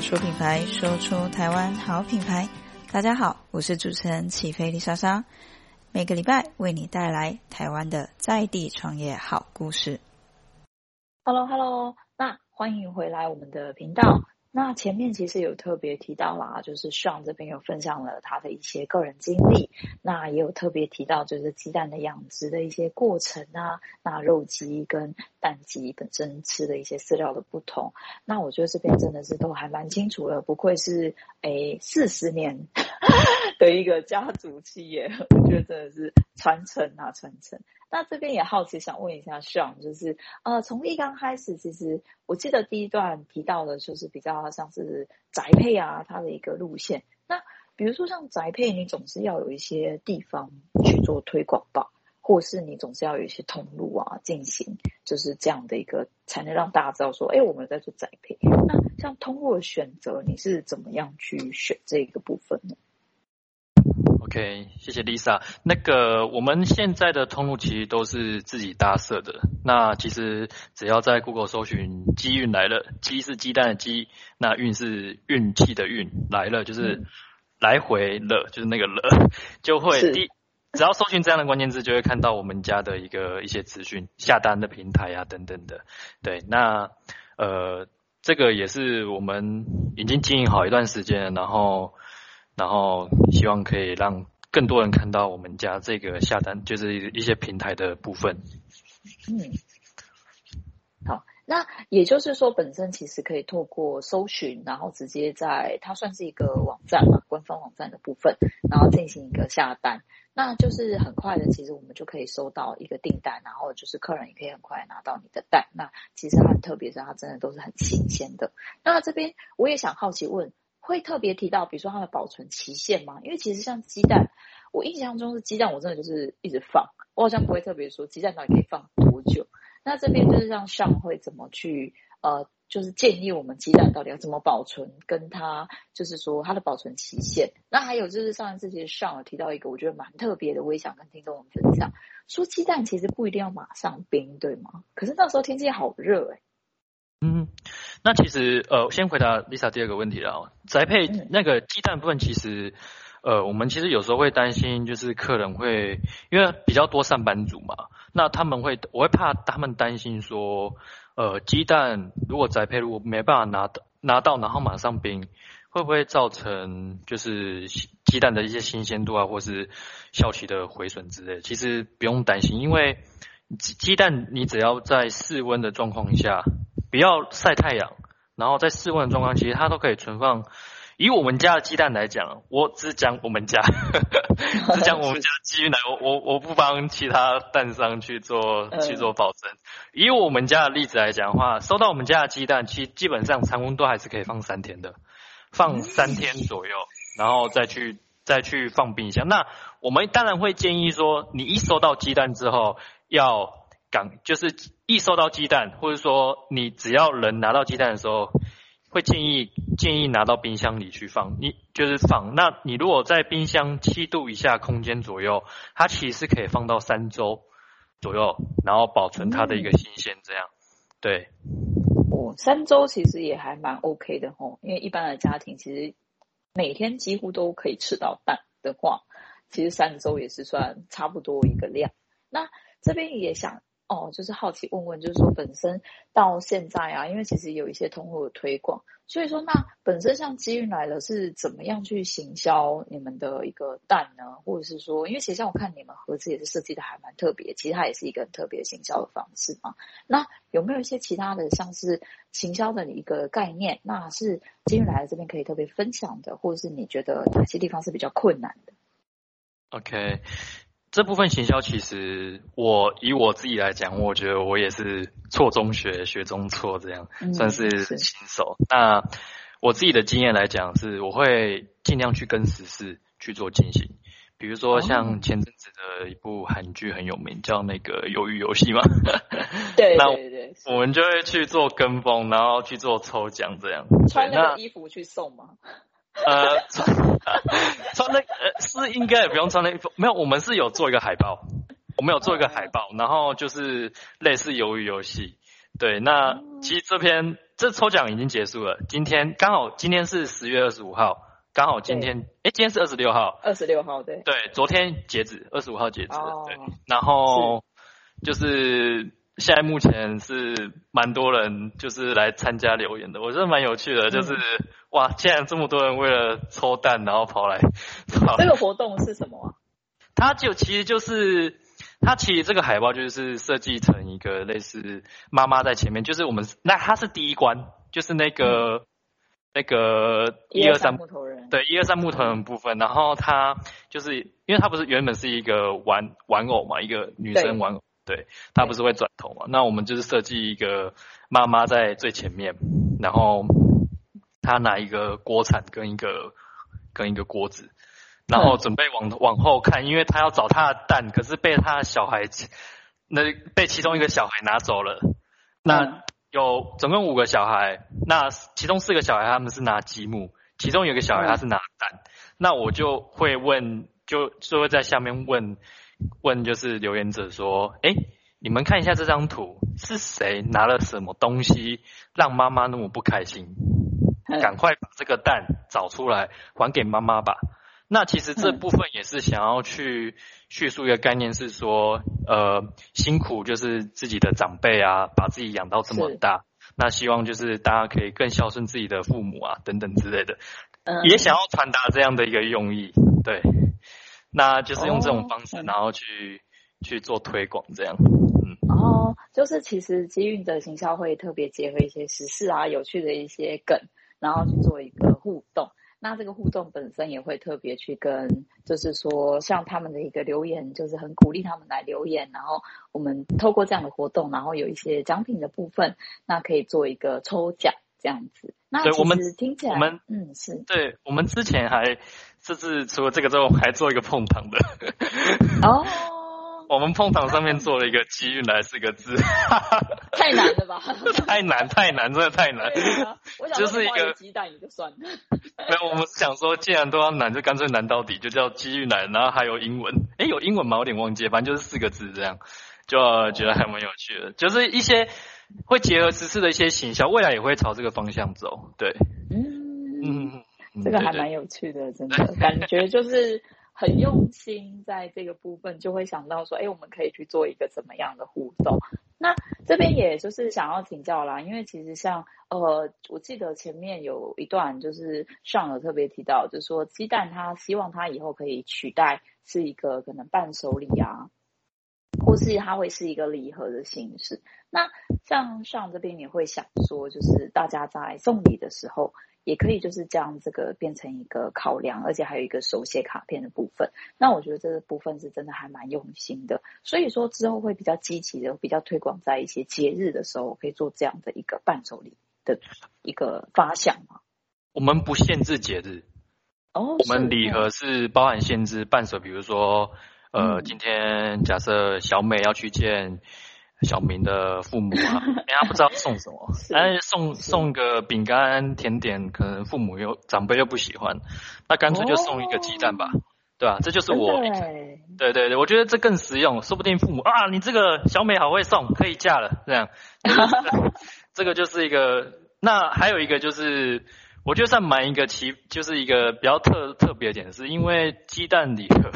说品牌，说出台湾好品牌。大家好，我是主持人起飞丽莎莎，每个礼拜为你带来台湾的在地创业好故事。Hello，Hello，hello, 那欢迎回来我们的频道。那前面其实有特别提到啦，就是 Sean 这边有分享了他的一些个人经历，那也有特别提到就是鸡蛋的养殖的一些过程啊，那肉鸡跟蛋鸡本身吃的一些饲料的不同，那我觉得这边真的是都还蛮清楚的，不愧是诶四十年 的一个家族企业，我觉得真的是传承啊传承。那这边也好奇想问一下 Sean，就是呃，从一刚开始，其实我记得第一段提到的，就是比较像是宅配啊，它的一个路线。那比如说像宅配，你总是要有一些地方去做推广吧，或是你总是要有一些通路啊，进行就是这样的一个，才能让大家知道说，哎，我们在做宅配。那像通路的选择，你是怎么样去选这个部分呢？OK，谢谢 Lisa。那个我们现在的通路其实都是自己搭设的。那其实只要在 Google 搜寻“鸡运来了”，鸡是鸡蛋的鸡，那运是运气的运，来了就是来回了，就是那个了，就会第只要搜寻这样的关键字，就会看到我们家的一个一些资讯、下单的平台啊等等的。对，那呃，这个也是我们已经经营好一段时间了，然后。然后希望可以让更多人看到我们家这个下单，就是一些平台的部分。嗯，好，那也就是说，本身其实可以透过搜寻，然后直接在它算是一个网站嘛，官方网站的部分，然后进行一个下单，那就是很快的，其实我们就可以收到一个订单，然后就是客人也可以很快拿到你的蛋。那其实它很特别，是它真的都是很新鲜的。那这边我也想好奇问。会特别提到，比如说它的保存期限吗？因为其实像鸡蛋，我印象中是鸡蛋，我真的就是一直放，我好像不会特别说鸡蛋到底可以放多久。那这边就是让 Sean 会怎么去呃，就是建议我们鸡蛋到底要怎么保存，跟它就是说它的保存期限。那还有就是上一次其实上有提到一个我觉得蛮特别的，我也想跟听众们分享，说鸡蛋其实不一定要马上冰，对吗？可是那时候天气好热诶、嗯，那其实呃，先回答 Lisa 第二个问题了。宅配那个鸡蛋部分，其实呃，我们其实有时候会担心，就是客人会因为比较多上班族嘛，那他们会我会怕他们担心说，呃，鸡蛋如果宅配如果没办法拿到拿到，然后马上冰，会不会造成就是鸡蛋的一些新鲜度啊，或是效期的毁损之类？其实不用担心，因为鸡蛋你只要在室温的状况下。不要晒太阳，然后在室温的状况，其实它都可以存放。以我们家的鸡蛋来讲，我只讲我们家，只讲我们家鸡蛋，我我我不帮其他蛋商去做去做保证。以我们家的例子来讲的话，收到我们家的鸡蛋，其实基本上常温都还是可以放三天的，放三天左右，然后再去再去放冰箱。那我们当然会建议说，你一收到鸡蛋之后要。港就是一收到鸡蛋，或者说你只要人拿到鸡蛋的时候，会建议建议拿到冰箱里去放。你就是放，那你如果在冰箱七度以下空间左右，它其实是可以放到三周左右，然后保存它的一个新鲜。这样，对。哦，三周其实也还蛮 OK 的吼，因为一般的家庭其实每天几乎都可以吃到蛋的话，其实三周也是算差不多一个量。那这边也想。哦，就是好奇问问，就是说本身到现在啊，因为其实有一些通路的推广，所以说那本身像鸡运来了是怎么样去行销你们的一个蛋呢？或者是说，因为其实像我看你们盒子也是设计的还蛮特别，其实它也是一个很特别行销的方式嘛。那有没有一些其他的像是行销的一个概念？那是鸡运来了这边可以特别分享的，或者是你觉得哪些地方是比较困难的？OK。这部分行销其实我以我自己来讲，我觉得我也是错中学，学中错，这样、嗯、算是新手。那我自己的经验来讲，是我会尽量去跟时事去做进行。比如说像前阵子的一部韩剧很有名，叫那个《鱿鱼游戏》嘛。对 对对。那我们就会去做跟风，然后去做抽奖，这样穿那个衣服去送吗？呃，穿 穿那呃是应该也不用穿那衣服，没有，我们是有做一个海报，我们有做一个海报，然后就是类似鱿鱼游戏，对，那其实这篇这抽奖已经结束了，今天刚好今天是十月二十五号，刚好今天哎，今天是二十六号，二十六号对，对，昨天截止，二十五号截止，哦、对，然后就是现在目前是蛮多人就是来参加留言的，我觉得蛮有趣的，就是、嗯、哇，竟然这么多人为了抽蛋然后跑来，跑来这个活动是什么啊？它就其实就是。它其实这个海报就是设计成一个类似妈妈在前面，就是我们那它是第一关，就是那个、嗯、那个一二三木头人，对一二三木头人部分，然后它就是因为它不是原本是一个玩玩偶嘛，一个女生玩偶，对，对它不是会转头嘛，那我们就是设计一个妈妈在最前面，然后她拿一个锅铲跟一个跟一个锅子。然后准备往往后看，因为他要找他的蛋，可是被他的小孩，那被其中一个小孩拿走了。那有总共五个小孩，那其中四个小孩他们是拿积木，其中有一个小孩他是拿蛋。那我就会问，就就会在下面问问，就是留言者说，哎，你们看一下这张图，是谁拿了什么东西让妈妈那么不开心？赶快把这个蛋找出来，还给妈妈吧。那其实这部分也是想要去叙述一个概念，是说，呃，辛苦就是自己的长辈啊，把自己养到这么大，那希望就是大家可以更孝顺自己的父母啊，等等之类的，嗯，也想要传达这样的一个用意，对，那就是用这种方式，然后去去做推广，这样，嗯，哦，就是其实机运的行销会特别结合一些时事啊，有趣的一些梗，然后去做一个互动。那这个互动本身也会特别去跟，就是说像他们的一个留言，就是很鼓励他们来留言，然后我们透过这样的活动，然后有一些奖品的部分，那可以做一个抽奖这样子。那其实听起来，我们嗯是，对我们之前还甚至除了这个之后，还做一个碰糖的。哦。我们碰糖上面做了一个“机运来”四个字，太难了吧？太难，太难，真的太难。啊、就是一个鸡蛋也就算了。没有，我们是想说，既然都要难，就干脆难到底，就叫“机遇来”，然后还有英文。诶，有英文吗？我有点忘记，反正就是四个字这样，就觉得还蛮有趣的。就是一些会结合时事的一些形象，未来也会朝这个方向走。对，嗯嗯，这个还蛮有趣的，真的感觉就是。很用心，在这个部分就会想到说，哎，我们可以去做一个怎么样的互动？那这边也就是想要请教啦，因为其实像呃，我记得前面有一段就是上有特别提到，就是说鸡蛋他希望他以后可以取代是一个可能伴手礼啊，或是它会是一个礼盒的形式。那像上这边也会想说，就是大家在送礼的时候。也可以就是将这个变成一个考量，而且还有一个手写卡片的部分。那我觉得这个部分是真的还蛮用心的，所以说之后会比较积极的，比较推广在一些节日的时候，可以做这样的一个伴手礼的一个发想嘛。我们不限制节日哦，我们礼盒是包含限制伴手，比如说呃，今天假设小美要去见。小明的父母啊，哎，他不知道送什么，哎，送送个饼干甜点，可能父母又长辈又不喜欢，那干脆就送一个鸡蛋吧，哦、对吧、啊？这就是我，对对对，我觉得这更实用，说不定父母啊，你这个小美好会送，可以嫁了，这样，这个就是一个，那还有一个就是，我觉得算蛮一个奇，就是一个比较特特别的点，是因为鸡蛋礼盒。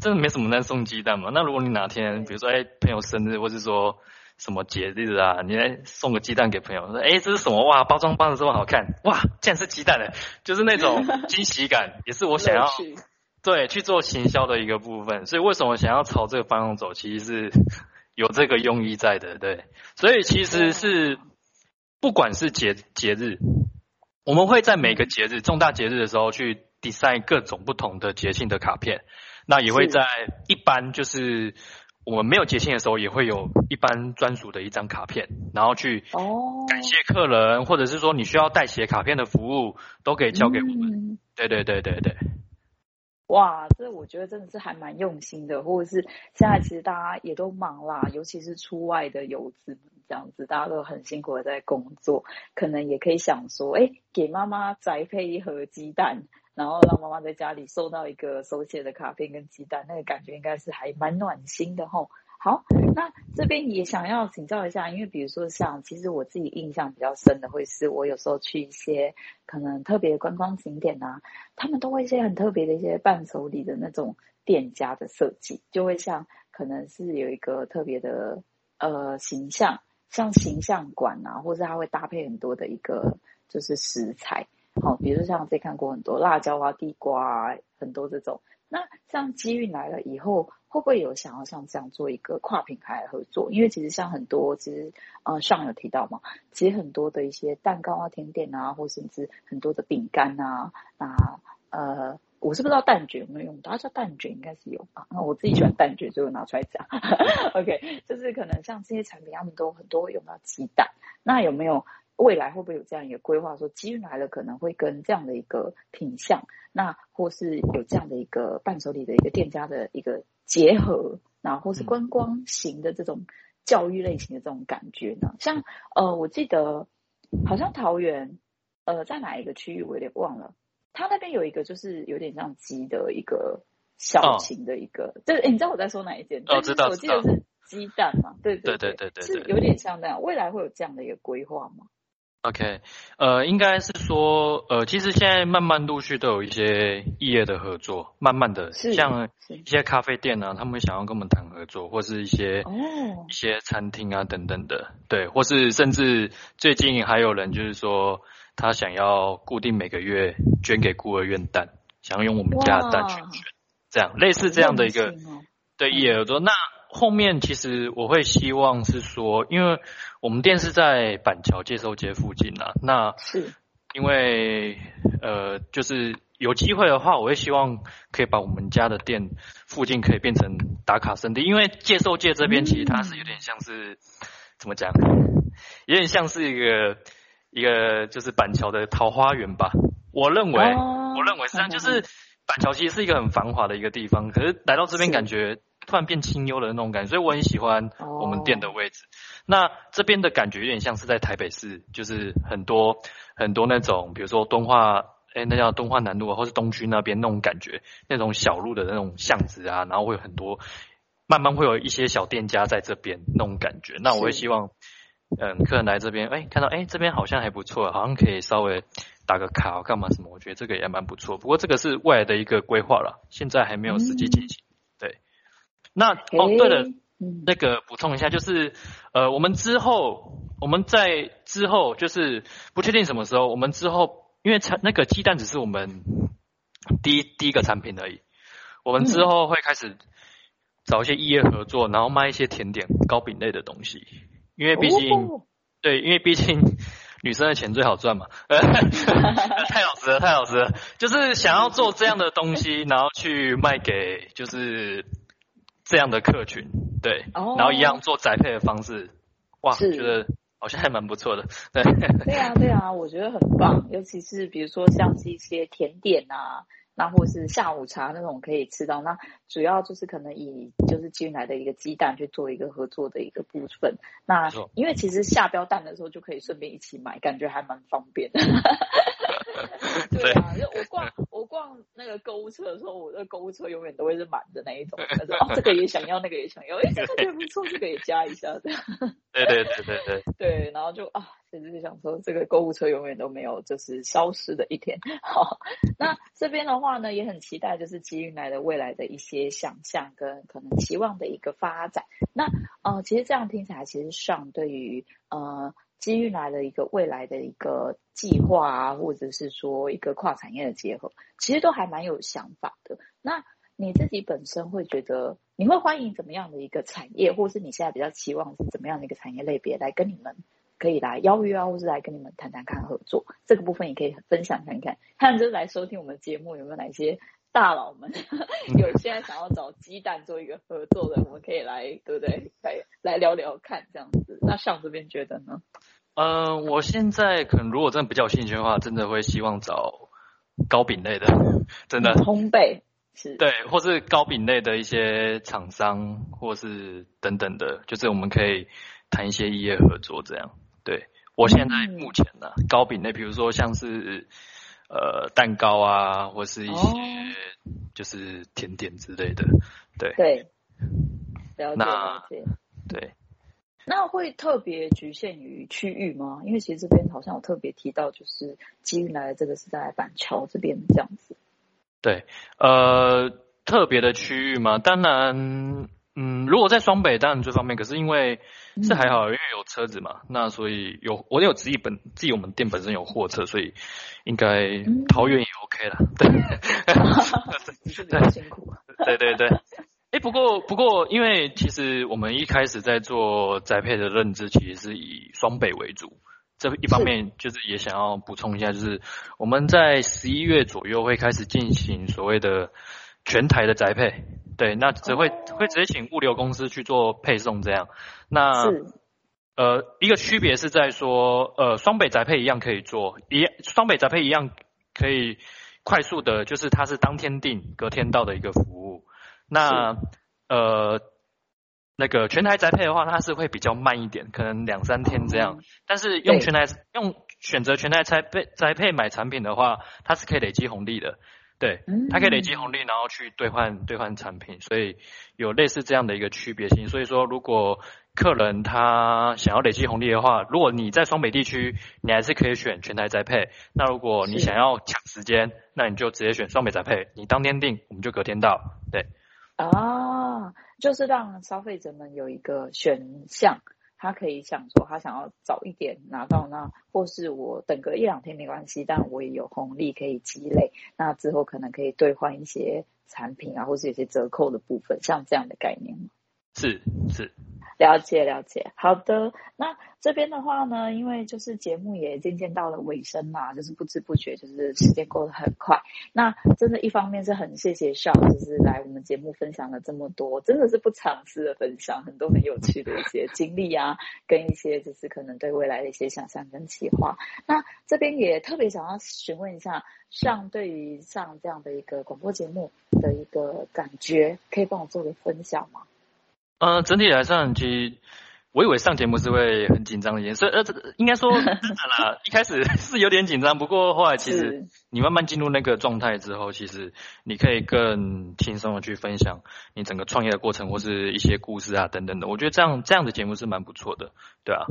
真的没什么人送鸡蛋嘛？那如果你哪天，比如说哎朋友生日，或是说什么节日啊，你来送个鸡蛋给朋友，说哎这是什么？哇，包装包的这么好看，哇，竟然是鸡蛋的，就是那种 惊喜感，也是我想要对去做行销的一个部分。所以为什么想要朝这个方向走，其实是 有这个用意在的，对。所以其实是不管是节节日，我们会在每个节日重大节日的时候去 design 各种不同的节庆的卡片。那也会在一般就是我们没有节庆的时候，也会有一般专属的一张卡片，然后去感谢客人，或者是说你需要代写卡片的服务，都可以交给我们。对对对对对。哇，这我觉得真的是还蛮用心的，或者是现在其实大家也都忙啦，尤其是出外的游子这样子，大家都很辛苦的在工作，可能也可以想说，哎，给妈妈宅配一盒鸡蛋。然后让妈妈在家里收到一个手写的卡片跟鸡蛋，那个感觉应该是还蛮暖心的吼。好，那这边也想要请教一下，因为比如说像，其实我自己印象比较深的，会是我有时候去一些可能特别的观光景点啊，他们都会一些很特别的一些伴手礼的那种店家的设计，就会像可能是有一个特别的呃形象，像形象馆啊，或是它会搭配很多的一个就是食材，好，比如说像自己看过很多辣椒啊、地瓜啊，很多这种。那像机运来了以后，会不会有想要像这样做一个跨品牌合作？因为其实像很多，其实呃上有提到嘛，其实很多的一些蛋糕啊、甜点啊，或甚至很多的饼干啊，那呃，我是不知道蛋卷有没有用到，它叫蛋卷应该是有吧？那我自己喜欢蛋卷，所以我拿出来讲。OK，就是可能像这些产品，他们都很多会用到鸡蛋，那有没有？未来会不会有这样一个规划，说机运来了可能会跟这样的一个品相，那或是有这样的一个伴手礼的一个店家的一个结合，那或是观光型的这种教育类型的这种感觉呢？像呃，我记得好像桃园呃在哪一个区域我有点忘了，它那边有一个就是有点像鸡的一个小型的一个，哦、就是、欸、你知道我在说哪一间？哦，知道，我记得是鸡蛋嘛，对对对对对，是有点像那样。未来会有这样的一个规划吗？OK，呃，应该是说，呃，其实现在慢慢陆续都有一些异业的合作，慢慢的，像一些咖啡店呢、啊，他们想要跟我们谈合作，或是一些、哦、一些餐厅啊等等的，对，或是甚至最近还有人就是说，他想要固定每个月捐给孤儿院蛋，想要用我们家的蛋去捐，这样类似这样的一个对异业合作，那。后面其实我会希望是说，因为我们店是在板桥介寿街附近啊，那是因为呃，就是有机会的话，我会希望可以把我们家的店附近可以变成打卡圣地，因为介寿界这边其实它是有点像是、嗯、怎么讲，有点像是一个一个就是板桥的桃花源吧。我认为，哦、我认为实际上，就是板桥其实是一个很繁华的一个地方，可是来到这边感觉。突然变清幽的那种感觉，所以我很喜欢我们店的位置。Oh. 那这边的感觉有点像是在台北市，就是很多很多那种，比如说敦化，哎、欸，那叫敦化南路啊，或是东区那边那种感觉，那种小路的那种巷子啊，然后会有很多，慢慢会有一些小店家在这边那种感觉。那我会希望，嗯，客人来这边，哎、欸，看到哎、欸、这边好像还不错，好像可以稍微打个卡干嘛什么，我觉得这个也蛮不错。不过这个是未来的一个规划了，现在还没有实际进行。Mm. 那哦，对了，那个补充一下，就是呃，我们之后我们在之后就是不确定什么时候，我们之后因为产那个鸡蛋只是我们第一第一个产品而已，我们之后会开始找一些异业合作，然后卖一些甜点糕饼类的东西，因为毕竟对，因为毕竟女生的钱最好赚嘛，太老实了，太老实了，就是想要做这样的东西，然后去卖给就是。这样的客群，对，oh, 然后一样做宅配的方式，哇，觉得好像还蛮不错的，对。对啊，对啊，我觉得很棒，尤其是比如说像是一些甜点啊，那或是下午茶那种可以吃到，那主要就是可能以就是进来的一个鸡蛋去做一个合作的一个部分。那因为其实下标蛋的时候就可以顺便一起买，感觉还蛮方便的。对啊，就我逛我逛那个购物车的时候，我的购物车永远都会是满的那一种。他说：“哦，这个也想要，那个也想要，哎，这个也不错，这个也加一下。”这样。对对对对对。对，然后就啊，其实就想说，这个购物车永远都没有就是消失的一天。好，那这边的话呢，也很期待就是机运来的未来的一些想象跟可能期望的一个发展。那呃，其实这样听起来，其实上对于呃。机运来了一个未来的一个计划啊，或者是说一个跨产业的结合，其实都还蛮有想法的。那你自己本身会觉得，你会欢迎怎么样的一个产业，或是你现在比较期望是怎么样的一个产业类别来跟你们可以来邀约啊，或是来跟你们谈谈看合作？这个部分也可以分享看看。看就是来收听我们节目有没有哪些大佬们 有现在想要找鸡蛋做一个合作的，我们可以来对不对？来来聊聊看这样子。那上这边觉得呢？嗯、呃，我现在可能如果真的比较有兴趣的话，真的会希望找糕饼类的，真的烘焙是，对，或是糕饼类的一些厂商，或是等等的，就是我们可以谈一些异业合作这样。对，我现在目前呢，嗯、糕饼类，比如说像是呃蛋糕啊，或是一些就是甜点之类的，对。对。了解了解。对。那会特别局限于区域吗？因为其实这边好像有特别提到，就是基运来的这个是在板桥这边这样子。对，呃，特别的区域嘛，当然，嗯，如果在双北当然最方便，可是因为是还好，因为有车子嘛，那所以有我有自己本自己我们店本身有货车，所以应该桃园也 OK 了。对，对，辛苦。对对对。哎，不过不过，因为其实我们一开始在做宅配的认知，其实是以双北为主。这一方面就是也想要补充一下，就是我们在十一月左右会开始进行所谓的全台的宅配。对，那只会会直接请物流公司去做配送这样。那呃，一个区别是在说，呃，双北宅配一样可以做，一双北宅配一样可以快速的，就是它是当天订，隔天到的一个服务。那呃，那个全台宅配的话，它是会比较慢一点，可能两三天这样。但是用全台用选择全台宅配宅配买产品的话，它是可以累积红利的。对，它可以累积红利，然后去兑换兑换产品，所以有类似这样的一个区别性。所以说，如果客人他想要累积红利的话，如果你在双北地区，你还是可以选全台宅配。那如果你想要抢时间，那你就直接选双北宅配，你当天订，我们就隔天到。对。啊，就是让消费者们有一个选项，他可以想说他想要早一点拿到那，或是我等个一两天没关系，但我也有红利可以积累，那之后可能可以兑换一些产品啊，或是有些折扣的部分，像这样的概念吗？是是。了解了解，好的。那这边的话呢，因为就是节目也渐渐到了尾声嘛，就是不知不觉就是时间过得很快。那真的，一方面是很谢谢 Sean，就是来我们节目分享了这么多，真的是不尝试的分享，很多很有趣的一些经历啊，跟一些就是可能对未来的一些想象跟计划。那这边也特别想要询问一下像对于上这样的一个广播节目的一个感觉，可以帮我做个分享吗？呃，整体来上，其实我以为上节目是会很紧张的一件事，呃，这应该说真的啦，一开始是有点紧张，不过后来其实你慢慢进入那个状态之后，其实你可以更轻松的去分享你整个创业的过程或是一些故事啊等等的，我觉得这样这样的节目是蛮不错的，对啊。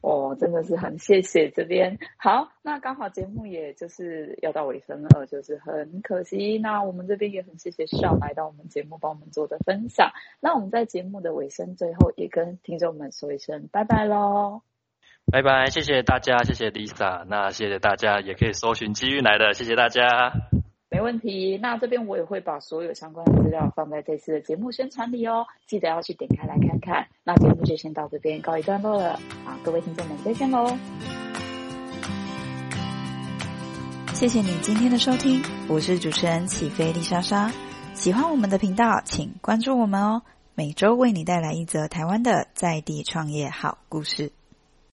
哦，真的是很谢谢这边。好，那刚好节目也就是要到尾声了，就是很可惜。那我们这边也很谢谢少来到我们节目帮我们做的分享。那我们在节目的尾声最后也跟听众们说一声拜拜喽。拜拜，谢谢大家，谢谢 Lisa。那谢谢大家，也可以搜寻机遇来的，谢谢大家。没问题，那这边我也会把所有相关的资料放在这次的节目宣传里哦，记得要去点开来看看。那节目就先到这边告一段落了，好，各位听众们再见喽！谢谢你今天的收听，我是主持人起飞丽莎莎。喜欢我们的频道，请关注我们哦，每周为你带来一则台湾的在地创业好故事。